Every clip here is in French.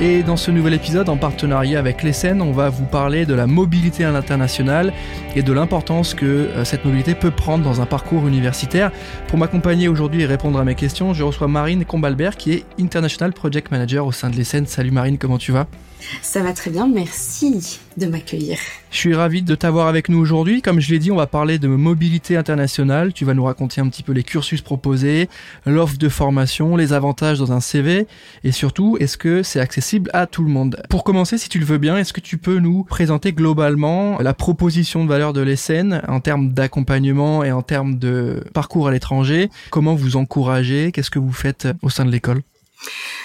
Et dans ce nouvel épisode, en partenariat avec l'ESSEN, on va vous parler de la mobilité à l'international et de l'importance que euh, cette mobilité peut prendre dans un parcours universitaire. Pour m'accompagner aujourd'hui et répondre à mes questions, je reçois Marine Combalbert qui est International Project Manager au sein de l'ESSEN. Salut Marine, comment tu vas? Ça va très bien, merci de m'accueillir. Je suis ravi de t'avoir avec nous aujourd'hui. Comme je l'ai dit, on va parler de mobilité internationale. Tu vas nous raconter un petit peu les cursus proposés, l'offre de formation, les avantages dans un CV et surtout, est-ce que c'est accessible à tout le monde? Pour commencer, si tu le veux bien, est-ce que tu peux nous présenter globalement la proposition de valeur de l'ESN en termes d'accompagnement et en termes de parcours à l'étranger? Comment vous encouragez? Qu'est-ce que vous faites au sein de l'école?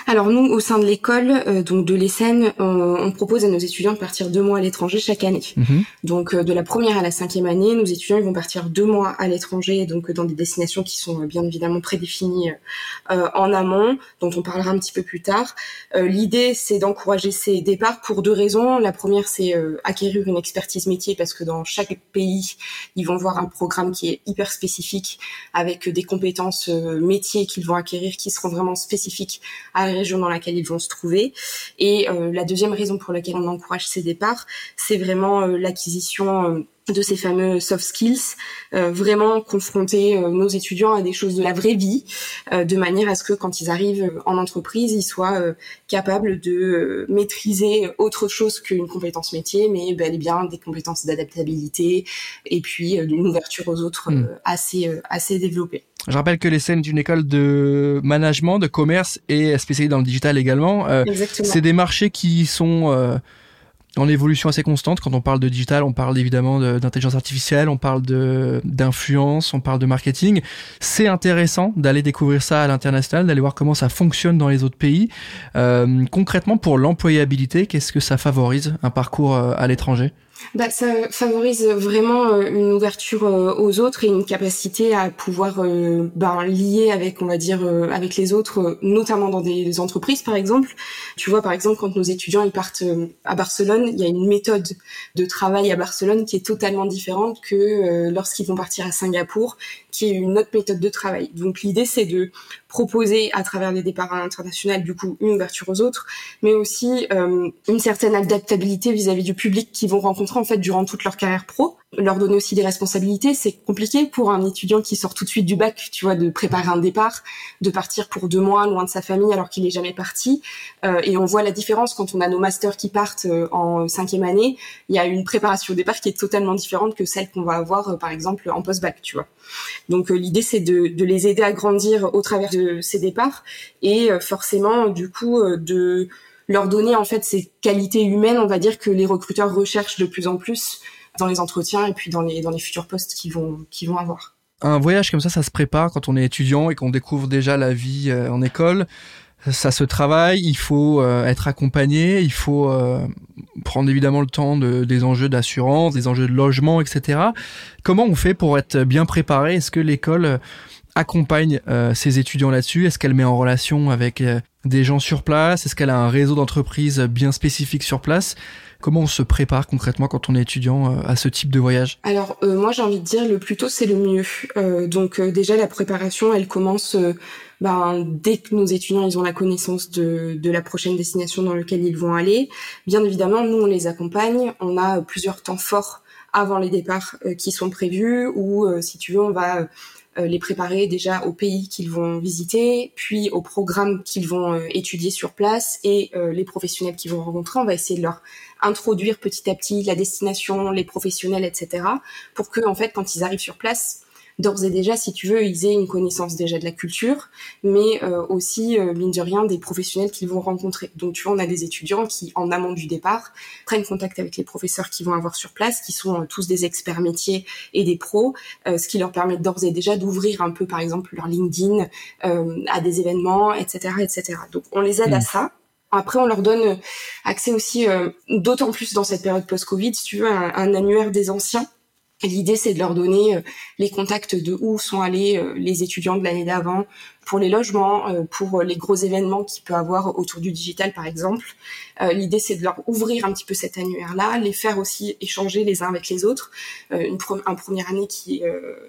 Alors nous, au sein de l'école, euh, donc de l'ESSEN, on, propose à nos étudiants de partir deux mois à l'étranger chaque année. Mhm. Donc euh, de la première à la cinquième année, nos étudiants ils vont partir deux mois à l'étranger, donc dans des destinations qui sont euh, bien évidemment prédéfinies en amont, dont on parlera un petit peu plus tard. L'idée, c'est d'encourager ces départs pour deux raisons. La première, c'est acquérir une expertise métier, parce que dans chaque pays, ils vont voir un programme qui est hyper spécifique, avec des compétences métiers qu'ils vont acquérir, qui seront vraiment spécifiques à la région dans laquelle ils vont se trouver. Et euh, la deuxième raison pour laquelle on encourage ces départs, c'est vraiment euh, l'acquisition euh, de ces fameux soft skills, vraiment confronter nos étudiants à des choses de la vraie vie, de manière à ce que quand ils arrivent en entreprise, ils soient capables de maîtriser autre chose qu'une compétence métier, mais bel et bien des compétences d'adaptabilité et puis d'une ouverture aux autres hmm. assez assez développée. Je rappelle que les scènes d'une école de management, de commerce et spécialisée dans le digital également. Euh, c'est des marchés qui sont euh, en évolution assez constante. Quand on parle de digital, on parle évidemment d'intelligence artificielle, on parle d'influence, on parle de marketing. C'est intéressant d'aller découvrir ça à l'international, d'aller voir comment ça fonctionne dans les autres pays. Euh, concrètement, pour l'employabilité, qu'est-ce que ça favorise un parcours à l'étranger? Bah, ça favorise vraiment euh, une ouverture euh, aux autres et une capacité à pouvoir euh, ben, lier avec, on va dire, avec les autres, notamment dans des entreprises, par exemple. Tu vois, par exemple, quand nos étudiants ils partent à Barcelone, il y a une méthode de travail à Barcelone qui est totalement différente que lorsqu'ils vont partir à Singapour, qui est une autre méthode de travail. Donc l'idée, c'est de proposer à travers les départs internationaux, du coup, une ouverture aux autres, mais aussi une certaine adaptabilité vis-à-vis -vis du public qu'ils vont rencontrer en fait durant toute leur carrière pro. Leur donner aussi des responsabilités, c'est compliqué pour un étudiant qui sort tout de suite du bac, tu vois, de préparer un départ, de partir pour deux mois loin de sa famille alors qu'il est jamais parti. Euh, et on voit la différence quand on a nos masters qui partent euh, en cinquième année. Il y a une préparation au départ qui est totalement différente que celle qu'on va avoir, euh, par exemple, en post-bac, tu vois. Donc l'idée, c'est de, les aider à grandir au travers de ces départs et forcément, du coup, de leur donner en fait ces qualités humaines, on va dire que les recruteurs recherchent de plus en plus dans les entretiens et puis dans les dans les futurs postes qu'ils vont qu'ils vont avoir. Un voyage comme ça, ça se prépare quand on est étudiant et qu'on découvre déjà la vie euh, en école. Ça se travaille, il faut euh, être accompagné, il faut euh, prendre évidemment le temps de, des enjeux d'assurance, des enjeux de logement, etc. Comment on fait pour être bien préparé? Est-ce que l'école accompagne ses étudiants là-dessus? Est-ce qu'elle met en relation avec des gens sur place? Est-ce qu'elle a un réseau d'entreprises bien spécifique sur place? Comment on se prépare concrètement quand on est étudiant euh, à ce type de voyage? Alors euh, moi j'ai envie de dire le plus tôt c'est le mieux. Euh, donc déjà la préparation elle commence ben, dès que nos étudiants ils ont la connaissance de, de la prochaine destination dans laquelle ils vont aller. Bien évidemment nous on les accompagne, on a plusieurs temps forts avant les départs qui sont prévus ou si tu veux on va euh, les préparer déjà au pays qu'ils vont visiter, puis au programme qu'ils vont euh, étudier sur place et euh, les professionnels qu'ils vont rencontrer. On va essayer de leur introduire petit à petit la destination, les professionnels, etc. pour que en fait quand ils arrivent sur place, d'ores et déjà, si tu veux, ils aient une connaissance déjà de la culture, mais euh, aussi, euh, mine de rien, des professionnels qu'ils vont rencontrer. Donc, tu vois, on a des étudiants qui, en amont du départ, prennent contact avec les professeurs qu'ils vont avoir sur place, qui sont euh, tous des experts métiers et des pros, ce qui leur permet d'ores et déjà d'ouvrir un peu, par exemple, leur LinkedIn à des événements, etc., etc. Donc, on les aide à mmh. ça. Après, on leur donne accès aussi, d'autant plus dans cette période post-Covid, si tu veux, un annuaire des anciens L'idée, c'est de leur donner les contacts de où sont allés les étudiants de l'année d'avant, pour les logements, euh, pour les gros événements qu'il peut avoir autour du digital par exemple. Euh, l'idée c'est de leur ouvrir un petit peu cet annuaire-là, les faire aussi échanger les uns avec les autres. Euh, une, un première année qui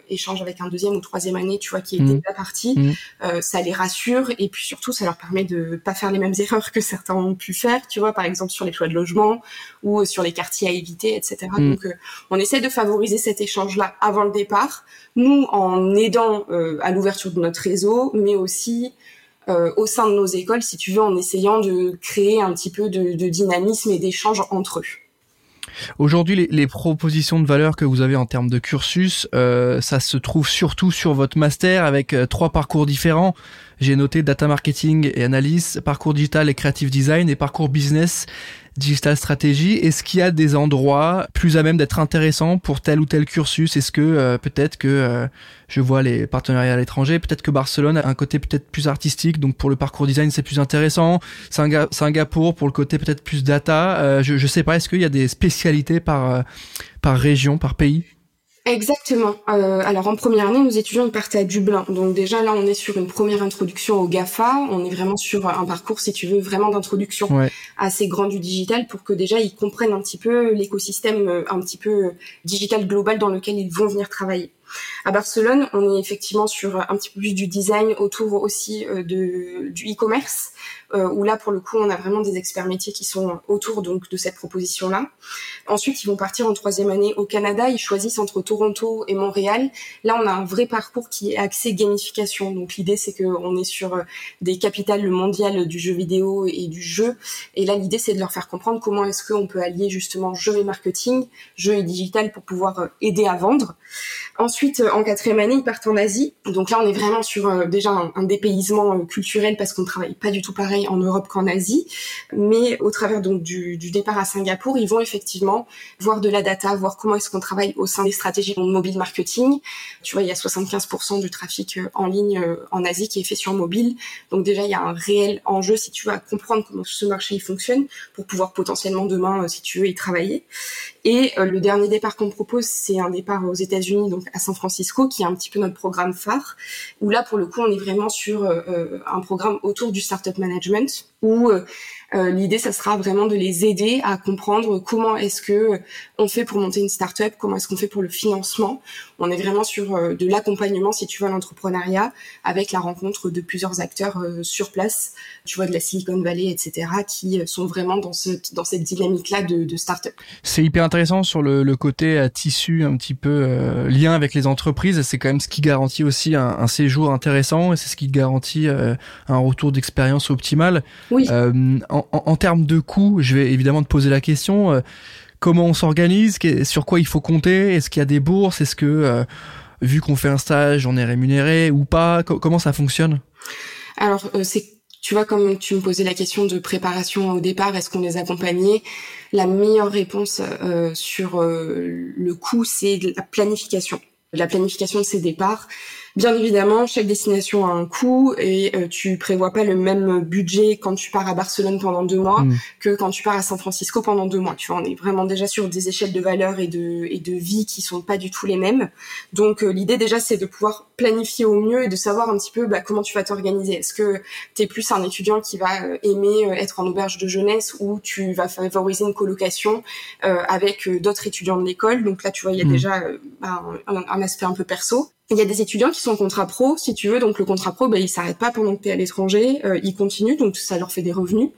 échange avec un deuxième ou troisième année, tu vois, qui est mmh. déjà parti, mmh. ça les rassure et puis surtout ça leur permet de pas faire les mêmes erreurs que certains ont pu faire, tu vois, par exemple sur les choix de logement ou sur les quartiers à éviter, etc. Mmh. Donc on essaie de favoriser cet échange-là avant le départ, nous en aidant à l'ouverture de notre réseau, mais aussi euh, au sein de nos écoles, si tu veux, en essayant de créer un petit peu de, dynamisme et d'échange entre eux. Aujourd'hui, les, propositions de valeur que vous avez en termes de cursus, euh, ça se trouve surtout sur votre master avec euh, trois parcours différents. J'ai noté data marketing et analyse, parcours digital et creative design et parcours business digital stratégie. Est-ce qu'il y a des endroits plus à même d'être intéressants pour tel ou tel cursus? Est-ce que euh, peut-être que euh, je vois les partenariats à l'étranger, peut-être que Barcelone a un côté peut-être plus artistique, donc pour le parcours design c'est plus intéressant. Singapour pour le côté peut-être plus data. Euh, je, je sais pas. Est-ce qu'il y a des spécialités par par région, par pays? Exactement. Euh, alors en première année, nos étudiants partaient à Dublin. Donc déjà là, on est sur une première introduction au GAFA. On est vraiment sur un parcours, si tu veux, vraiment d'introduction assez grand du digital pour que déjà ils comprennent un petit peu l'écosystème euh, un petit peu digital global dans lequel ils vont venir travailler. À Barcelone, on est effectivement sur un petit peu plus du design autour aussi euh, de, du e-commerce, euh, où là, pour le coup, on a vraiment des experts métiers qui sont autour donc de cette proposition-là. Ensuite, ils vont partir en troisième année au Canada. Ils choisissent entre Toronto et Montréal. Là, on a un vrai parcours qui est axé gamification. Donc, l'idée, c'est qu'on est sur euh, des capitales mondiales du jeu vidéo et du jeu. Et là, l'idée, c'est de leur faire comprendre comment est-ce qu'on peut allier justement jeu et marketing, jeu et digital pour pouvoir aider à vendre. En quatrième année, ils partent en Asie. Donc là, on est vraiment sur euh, déjà un, dépaysement euh, culturel parce qu'on travaille pas du tout pareil en Europe qu'en Asie. Mais au travers donc du, départ à Singapour, ils vont effectivement voir de la data, voir comment est-ce qu'on travaille au sein des stratégies mobile marketing. Tu vois, il y a 75% du trafic euh, en ligne en Asie qui est fait sur mobile. Donc déjà, il y a un réel enjeu, si tu veux, comprendre comment ce marché il fonctionne pour pouvoir potentiellement demain, si tu veux, y travailler. Et le dernier départ qu'on propose, c'est un départ aux États-Unis, donc à San Francisco, qui est un petit peu notre programme phare, où là, pour le coup, on est vraiment sur euh, euh, un programme autour du startup management, où euh, euh, l'idée, ça sera vraiment de les aider à comprendre comment est-ce que on fait pour monter une start-up, comment est-ce qu'on fait pour le financement. On est vraiment sur euh, de l'accompagnement, si tu veux, l'entrepreneuriat, avec la rencontre de plusieurs acteurs euh, sur place, tu vois, de la Silicon Valley, etc., qui sont vraiment dans, ce, dans cette dynamique-là de, de start-up. C'est hyper intéressant sur le, le côté tissu un petit peu lien avec les entreprises. C'est quand même ce qui garantit aussi un, un séjour intéressant et c'est ce qui garantit un retour d'expérience optimal. Oui en, termes de coûts, je vais évidemment te poser la question. Euh, comment on s'organise Sur quoi il faut compter Est-ce qu'il y a des bourses Est-ce que, euh, vu qu'on fait un stage, on est rémunéré ou pas Comment ça fonctionne? Alors, euh, tu vois, comme tu me posais la question de préparation au départ, est-ce qu'on les accompagnait? La meilleure réponse sur le coût, c'est la planification. La planification de ces départs. Bien évidemment, chaque destination a un coût et euh, tu prévois pas le même budget quand tu pars à Barcelone pendant deux mois mm. que quand tu pars à San Francisco pendant deux mois. Tu vois, on est vraiment déjà sur des échelles de valeur et de et de vie qui sont pas du tout les mêmes. Donc euh, l'idée déjà c'est de pouvoir planifier au mieux et de savoir un petit peu bah, comment tu vas t'organiser. Est-ce que tu es plus un étudiant qui va euh, aimer être en auberge de jeunesse ou tu vas favoriser une colocation avec d'autres étudiants de l'école? Donc là tu vois il y a mm. déjà bah, un aspect un peu perso. Il y a des étudiants qui sont en contrat pro, si tu veux. Donc le contrat pro, ben, il s'arrête pas pendant que tu es à l'étranger. Euh, il continue, donc ça leur fait des revenus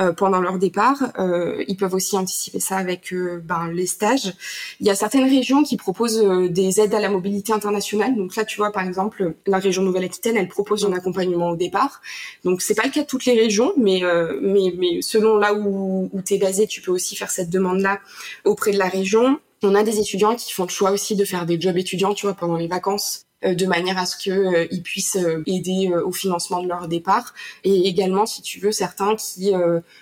euh, pendant leur départ. Euh, ils peuvent aussi anticiper ça avec euh, ben, les stages. Il y a certaines régions qui proposent euh, des aides à la mobilité internationale. Donc là, tu vois, par exemple, la région Nouvelle-Aquitaine, elle propose un accompagnement au départ. Donc c'est pas le cas de toutes les régions, mais mais, mais selon là où, où tu es basé, tu peux aussi faire cette demande-là auprès de la région. On a des étudiants qui font le choix aussi de faire des jobs étudiants, tu vois, pendant les vacances euh, de manière à ce que euh, ils puissent euh, aider au financement de leur départ et également si tu veux certains qui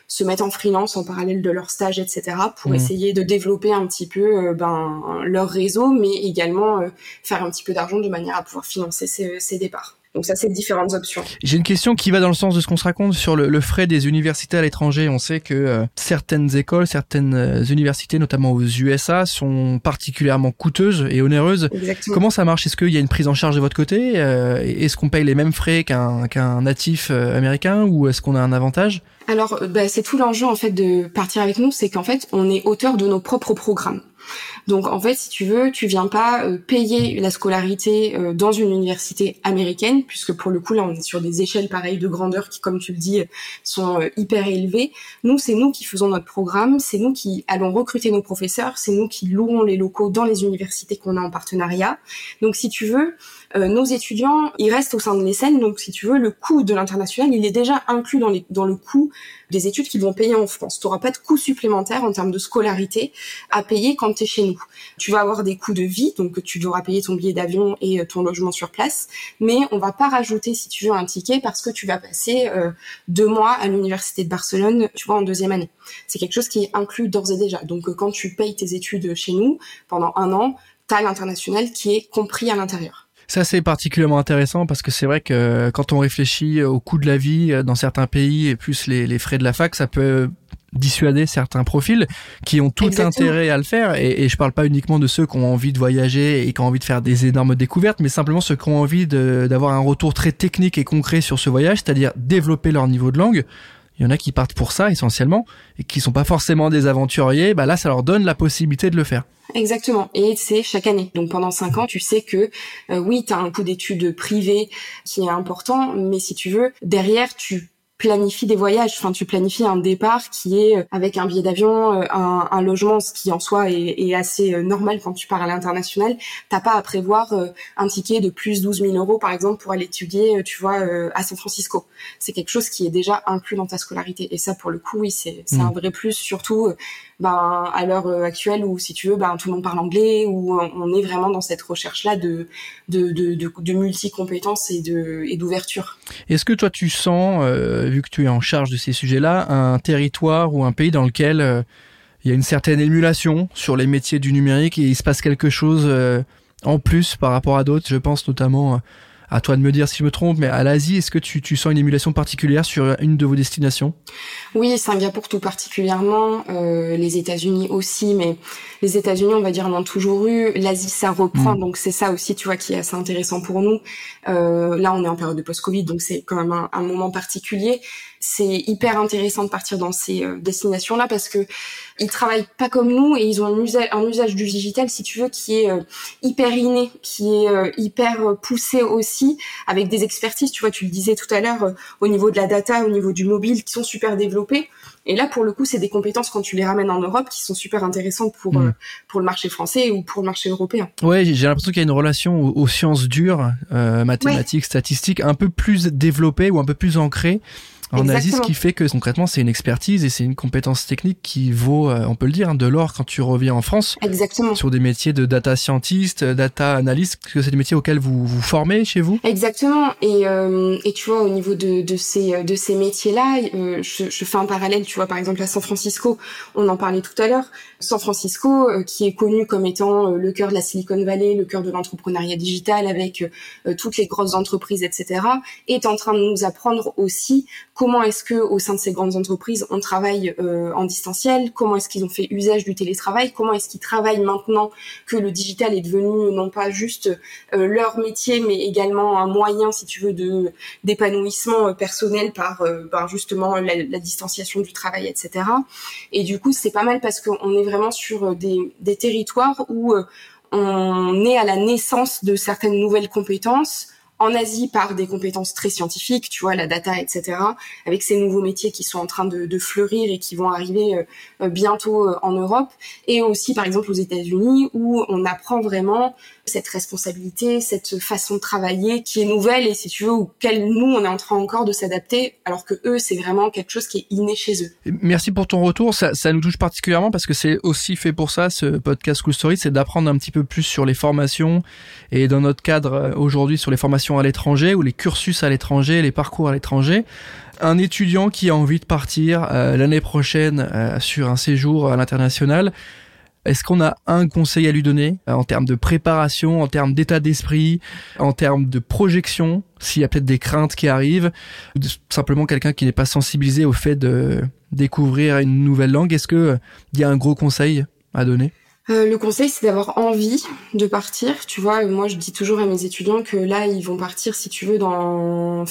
se mettent en freelance en parallèle de leur stage etc pour mmh. essayer de développer un petit peu ben leur réseau mais également faire un petit peu d'argent de manière à pouvoir financer ces, ces départs Donc ça, c'est différentes options. J'ai une question qui va dans le sens de ce qu'on se raconte sur le, le frais des universités à l'étranger. On sait que euh, certaines écoles, certaines euh, universités, notamment aux USA, sont particulièrement coûteuses et onéreuses. Exactement. Comment ça marche? Est-ce qu'il y a une prise en charge de votre côté? Euh, Est-ce qu'on paye les mêmes frais qu'un qu'un natif américain ou est-ce qu'on a un avantage? Alors, bah, c'est tout l'enjeu en fait de partir avec nous, c'est qu'en fait, on est auteur de nos propres programmes. Donc en fait, si tu veux, tu viens pas euh, payer la scolarité euh, dans une université américaine, puisque pour le coup là, on est sur des échelles pareilles de grandeur qui, comme tu le dis, sont euh, hyper élevées. Nous, c'est nous qui faisons notre programme, c'est nous qui allons recruter nos professeurs, c'est nous qui louons les locaux dans les universités qu'on a en partenariat. Donc si tu veux, nos étudiants, ils restent au sein de l'ESSEN, donc si tu veux, le coût de l'international, il est déjà inclus dans, les, dans le coût des études qu'ils vont payer en France. Tu n'auras pas de coût supplémentaire en termes de scolarité à payer quand tu es chez nous. Tu vas avoir des coûts de vie, donc tu devras payer ton billet d'avion et euh, ton logement sur place, mais on va pas rajouter, si tu veux, un ticket parce que tu vas passer euh, deux mois à l'université de Barcelone, tu vois, en deuxième année. C'est quelque chose qui est inclus d'ores et déjà. Donc euh, quand tu payes tes études chez nous pendant un an, tu as l'international qui est compris à l'intérieur. Ça, c'est particulièrement intéressant parce que c'est vrai que quand on réfléchit au coût de la vie dans certains pays et plus les, les frais de la fac, ça peut dissuader certains profils qui ont tout intérêt à le faire. Et, et je parle pas uniquement de ceux qui ont envie de voyager et qui ont envie de faire des énormes découvertes mais simplement ceux qui ont envie d'avoir un retour très technique et concret sur ce voyage c'est-à-dire développer leur niveau de langue il y en a qui partent pour ça essentiellement et qui sont pas forcément des aventuriers bah là ça leur donne la possibilité de le faire Exactement. Et c'est chaque année. Donc pendant cinq ans, tu sais que euh, oui, tu un coût d'études privées qui est important, mais si tu veux, derrière, tu planifie des voyages. Enfin, tu planifies un départ qui est euh, avec un billet d'avion, euh, un, un, logement, ce qui en soi est, est, assez euh, normal quand tu pars à l'international. T'as pas à prévoir un ticket de plus 12 000 euros, par exemple, pour aller étudier, tu vois, à San Francisco. C'est quelque chose qui est déjà inclus dans ta scolarité. Et ça, pour le coup, oui, c'est mmh. un vrai plus, surtout ben, à l'heure actuelle où, si tu veux, ben, tout le monde parle anglais, où on est vraiment dans cette recherche-là de, de, de, de, de multi-compétences et d'ouverture. Et Est-ce que toi, tu sens vu que tu es en charge de ces sujets-là, un territoire ou un pays dans lequel euh, il y a une certaine émulation sur les métiers du numérique et il se passe quelque chose euh, en plus par rapport à d'autres? Je pense notamment euh, à toi de me dire si je me trompe, mais à l'Asie, est-ce que tu, tu, sens une émulation particulière sur une de vos destinations? Oui, Singapour tout particulièrement, euh, les États-Unis aussi, mais les États-Unis, on va dire, en ont toujours eu. L'Asie, ça reprend, mm. donc c'est ça aussi, tu vois, qui est assez intéressant pour nous. Euh, là, on est en période de post-Covid, donc c'est quand même un, un moment particulier c'est hyper intéressant de partir dans ces euh, destinations-là parce que ils travaillent pas comme nous et ils ont un usage, un usage du digital, si tu veux, qui est euh, hyper inné, qui est euh, hyper poussé aussi, avec des expertises, tu vois, tu le disais tout à l'heure, au niveau de la data, au niveau du mobile, qui sont super développés. Et là, pour le coup, c'est des compétences quand tu les ramènes en Europe qui sont super intéressantes pour mm. pour le marché français ou pour le marché européen. Ouais, j'ai l'impression qu'il y a une relation aux, sciences dures, mathématiques, statistiques, un peu plus développée ou un peu plus ancrée en Asie, ce qui fait que concrètement, c'est une expertise et c'est une compétence technique qui vaut, euh, on peut le dire, hein, de l'or quand tu reviens en France. Exactement. Sur des métiers de data scientist, data analyst, que c'est des métiers auxquels vous vous formez chez vous? Exactement. Et, euh, et tu vois, au niveau de, de ces de ces métiers-là, euh, je, je, fais un parallèle. Tu vois, par exemple à San Francisco, on en parlait tout à l'heure. San Francisco, euh, qui est connu comme étant le cœur de la Silicon Valley, le cœur de l'entrepreneuriat digital, avec toutes les grosses entreprises, etc., est en train de nous apprendre aussi comment est-ce que au sein de ces grandes entreprises on travaille euh, en distanciel, comment est-ce qu'ils ont fait usage du télétravail, comment est-ce qu'ils travaillent maintenant que le digital est devenu non pas juste euh, leur métier mais également un moyen si tu veux de d'épanouissement euh, personnel par justement la, la, distanciation du travail etc. Et du coup c'est pas mal parce qu'on est vraiment sur des, des territoires où on est à la naissance de certaines nouvelles compétences en Asie par des compétences très scientifiques, tu vois, la data, etc., avec ces nouveaux métiers qui sont en train de, de fleurir et qui vont arriver euh, bientôt euh, en Europe, et aussi par exemple aux États-Unis où on apprend vraiment cette responsabilité, cette façon de travailler qui est nouvelle et si tu veux auquel nous on est en train encore de s'adapter, alors que eux c'est vraiment quelque chose qui est inné chez eux. Merci pour ton retour, ça, nous touche particulièrement parce que c'est aussi fait pour ça ce podcast Cool Story, c'est d'apprendre un petit peu plus sur les formations et dans notre cadre aujourd'hui sur les formations à l'étranger ou les cursus à l'étranger, les parcours à l'étranger un étudiant qui a envie de partir euh, l'année prochaine euh, sur un séjour à l'international, Est-ce qu'on a un conseil à lui donner en termes de préparation, en termes d'état d'esprit, en termes de projection, s'il y a peut-être des craintes qui arrivent, ou simplement quelqu'un qui n'est pas sensibilisé au fait de découvrir une nouvelle langue? Est-ce que il y a un gros conseil à donner? Euh, le conseil, c'est d'avoir envie de partir. Tu vois, moi, je dis toujours à mes étudiants que là, ils vont partir, si tu veux, dans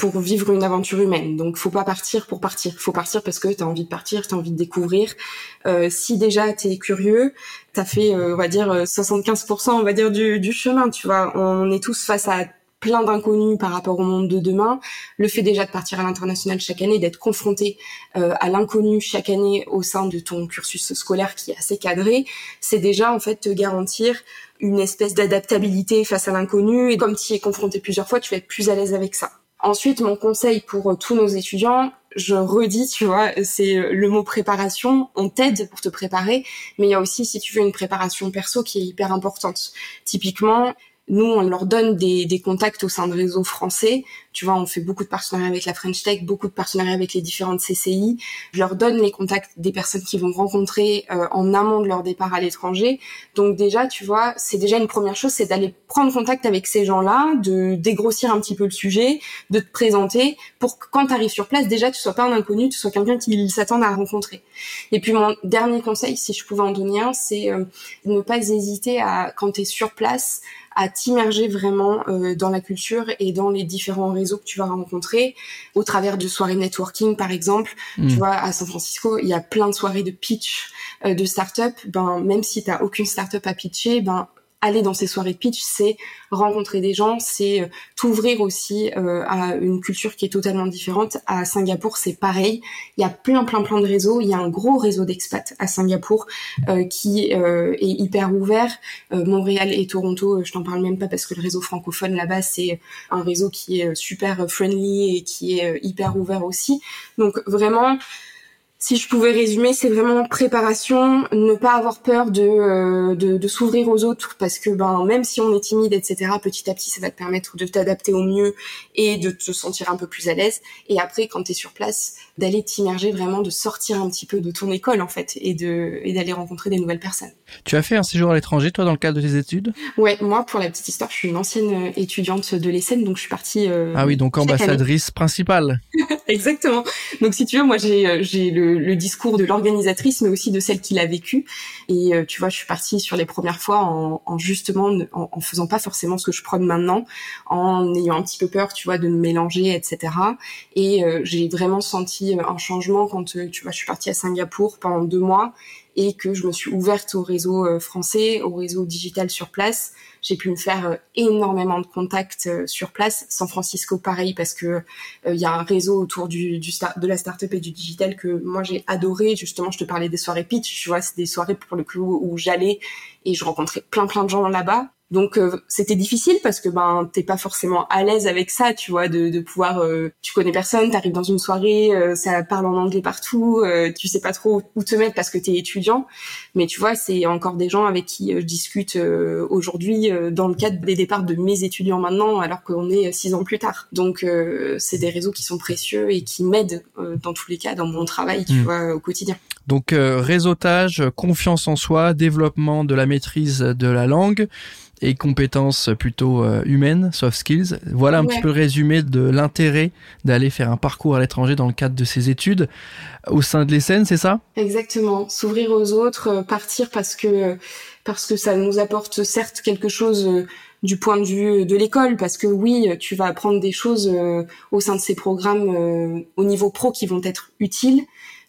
pour vivre une aventure humaine. Donc, faut pas partir pour partir. Faut partir parce que tu as envie de partir, tu as envie de découvrir. Euh, si déjà tu es curieux, tu as fait, euh, on va dire, 75%, on va dire, du, du chemin. Tu vois, on est tous face à plein d'inconnus par rapport au monde de demain. Le fait déjà de partir à l'international chaque année, d'être confronté euh, à l'inconnu chaque année au sein de ton cursus scolaire qui est assez cadré, c'est déjà en fait te garantir une espèce d'adaptabilité face à l'inconnu. Et comme tu y es confronté plusieurs fois, tu vas être plus à l'aise avec ça. Ensuite, mon conseil pour tous nos étudiants, je redis, tu vois, c'est le mot préparation. On t'aide pour te préparer, mais il y a aussi, si tu veux, une préparation perso qui est hyper importante. Typiquement, nous, on leur donne des, des, contacts au sein de réseaux français. Tu vois, on fait beaucoup de partenariats avec la French Tech, beaucoup de partenariats avec les différentes CCI. Je leur donne les contacts des personnes qu'ils vont rencontrer euh, en amont de leur départ à l'étranger. Donc déjà, tu vois, c'est déjà une première chose, c'est d'aller prendre contact avec ces gens-là, de dégrossir un petit peu le sujet, de te présenter pour que quand tu arrives sur place, déjà, tu sois pas un inconnu, tu sois quelqu'un qui s'attend à rencontrer. Et puis mon dernier conseil, si je pouvais en donner un, c'est euh, ne pas hésiter à, quand tu es sur place, à t'immerger vraiment euh, dans la culture et dans les différents que tu vas rencontrer au travers de soirées networking par exemple. Tu hmm. vois, à San Francisco, il y a plein de soirées de pitch euh, de start-up. Ben même si tu aucune start-up à pitcher, ben aller dans ces soirées de pitch, c'est rencontrer des gens, c'est euh, t'ouvrir aussi euh, à une culture qui est totalement différente. À Singapour, c'est pareil. Il y a plein, plein, plein de réseaux. Il y a un gros réseau d'expats à Singapour euh, qui est hyper ouvert. Montréal et Toronto, je t'en parle même pas parce que le réseau francophone là-bas, c'est un réseau qui est super friendly et qui est hyper ouvert aussi. Donc vraiment, si je pouvais résumer, c'est vraiment préparation, ne pas avoir peur de, euh, de, de s'ouvrir aux autres, parce que ben même si on est timide, etc., petit à petit, ça va te permettre de t'adapter au mieux et de te sentir un peu plus à l'aise. Et après, quand tu es sur place, d'aller t'immerger vraiment, de sortir un petit peu de ton école en fait, et de et d'aller rencontrer des nouvelles personnes. Tu as fait un séjour à l'étranger, toi, dans le cadre de tes études? Ouais, moi, pour la petite histoire, je suis une ancienne euh, étudiante de l'ESSEN, donc je suis partie. Euh, ah oui, donc ambassadrice principale. Exactement. Donc si tu veux, moi j'ai j'ai le le, discours de l'organisatrice, mais aussi de celle qui l'a vécu. Et euh, tu vois, je suis partie sur les premières fois en, en justement en, faisant pas forcément ce que je prône maintenant, en ayant un petit peu peur, tu vois, de me mélanger, etc. Et euh, j'ai vraiment senti un changement quand tu vois, je suis partie à Singapour pendant deux mois et que je me suis ouverte au réseau euh, français, au réseau digital sur place. J'ai pu me faire euh, énormément de contacts euh, sur place. San Francisco, pareil, parce que il y a un réseau autour du, du de la startup et du digital que moi j'ai adoré. Justement, je te parlais des soirées pitch, tu vois, c'est des soirées pour le coup où j'allais et je rencontrais plein plein de gens là-bas. Donc euh, c'était difficile parce que ben t'es pas forcément à l'aise avec ça, tu vois, de, de pouvoir, euh, tu connais personne, t'arrives dans une soirée, euh, ça parle en anglais partout, tu sais pas trop où te mettre parce que t'es étudiant, mais tu vois c'est encore des gens avec qui je discute aujourd'hui dans le cadre des départs de mes étudiants maintenant, alors qu'on est six ans plus tard. Donc c'est des réseaux qui sont précieux et qui m'aident dans tous les cas dans mon travail, tu hmm. vois, au quotidien. Donc réseautage, confiance en soi, développement de la maîtrise de la langue et compétences plutôt euh, humaines, soft skills. Voilà un petit peu le résumé de l'intérêt d'aller faire un parcours à l'étranger dans le cadre de ses études au sein de l'ESSEN, c'est ça? Exactement. S'ouvrir aux autres, euh, partir parce que parce que ça nous apporte certes quelque chose euh, du point de vue de l'école, parce que oui, tu vas apprendre des choses au sein de ces programmes au niveau pro qui vont être utiles,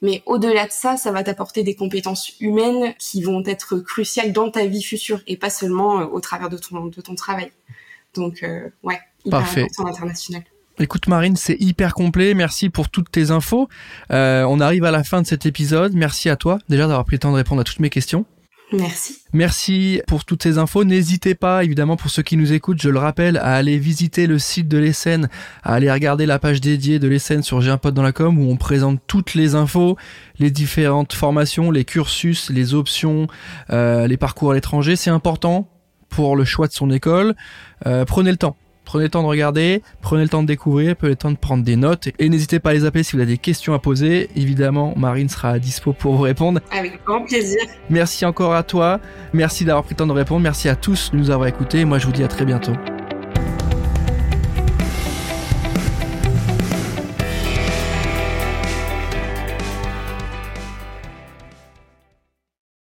mais au-delà de ça, ça va t'apporter des compétences humaines qui vont être cruciales dans ta vie future et pas seulement euh, au travers de ton, de ton travail. Donc, euh, ouais, hyper Parfait. important international. Écoute Marine, c'est hyper complet. Merci pour toutes tes infos. Euh, on arrive à la fin de cet épisode. Merci à toi déjà d'avoir pris le temps de répondre à toutes mes questions. Merci. Merci pour toutes ces infos. N'hésitez pas, évidemment, pour ceux qui nous écoutent, je le rappelle, à aller visiter le site de l'ESSEN, à aller regarder la page dédiée de l'ESSEN sur J'ai un pote dans la com où on présente toutes les infos, les différentes formations, les cursus, les options, euh, les parcours à l'étranger. C'est important pour le choix de son école. Euh, prenez le temps Prenez le temps de regarder, prenez le temps de découvrir, prenez le temps de prendre des notes et n'hésitez pas à les appeler si vous avez des questions à poser. Évidemment, Marine sera à dispo pour vous répondre. Avec grand plaisir. Merci encore à toi. Merci d'avoir pris le temps de répondre. Merci à tous de nous avoir écoutés. Moi, je vous dis à très bientôt.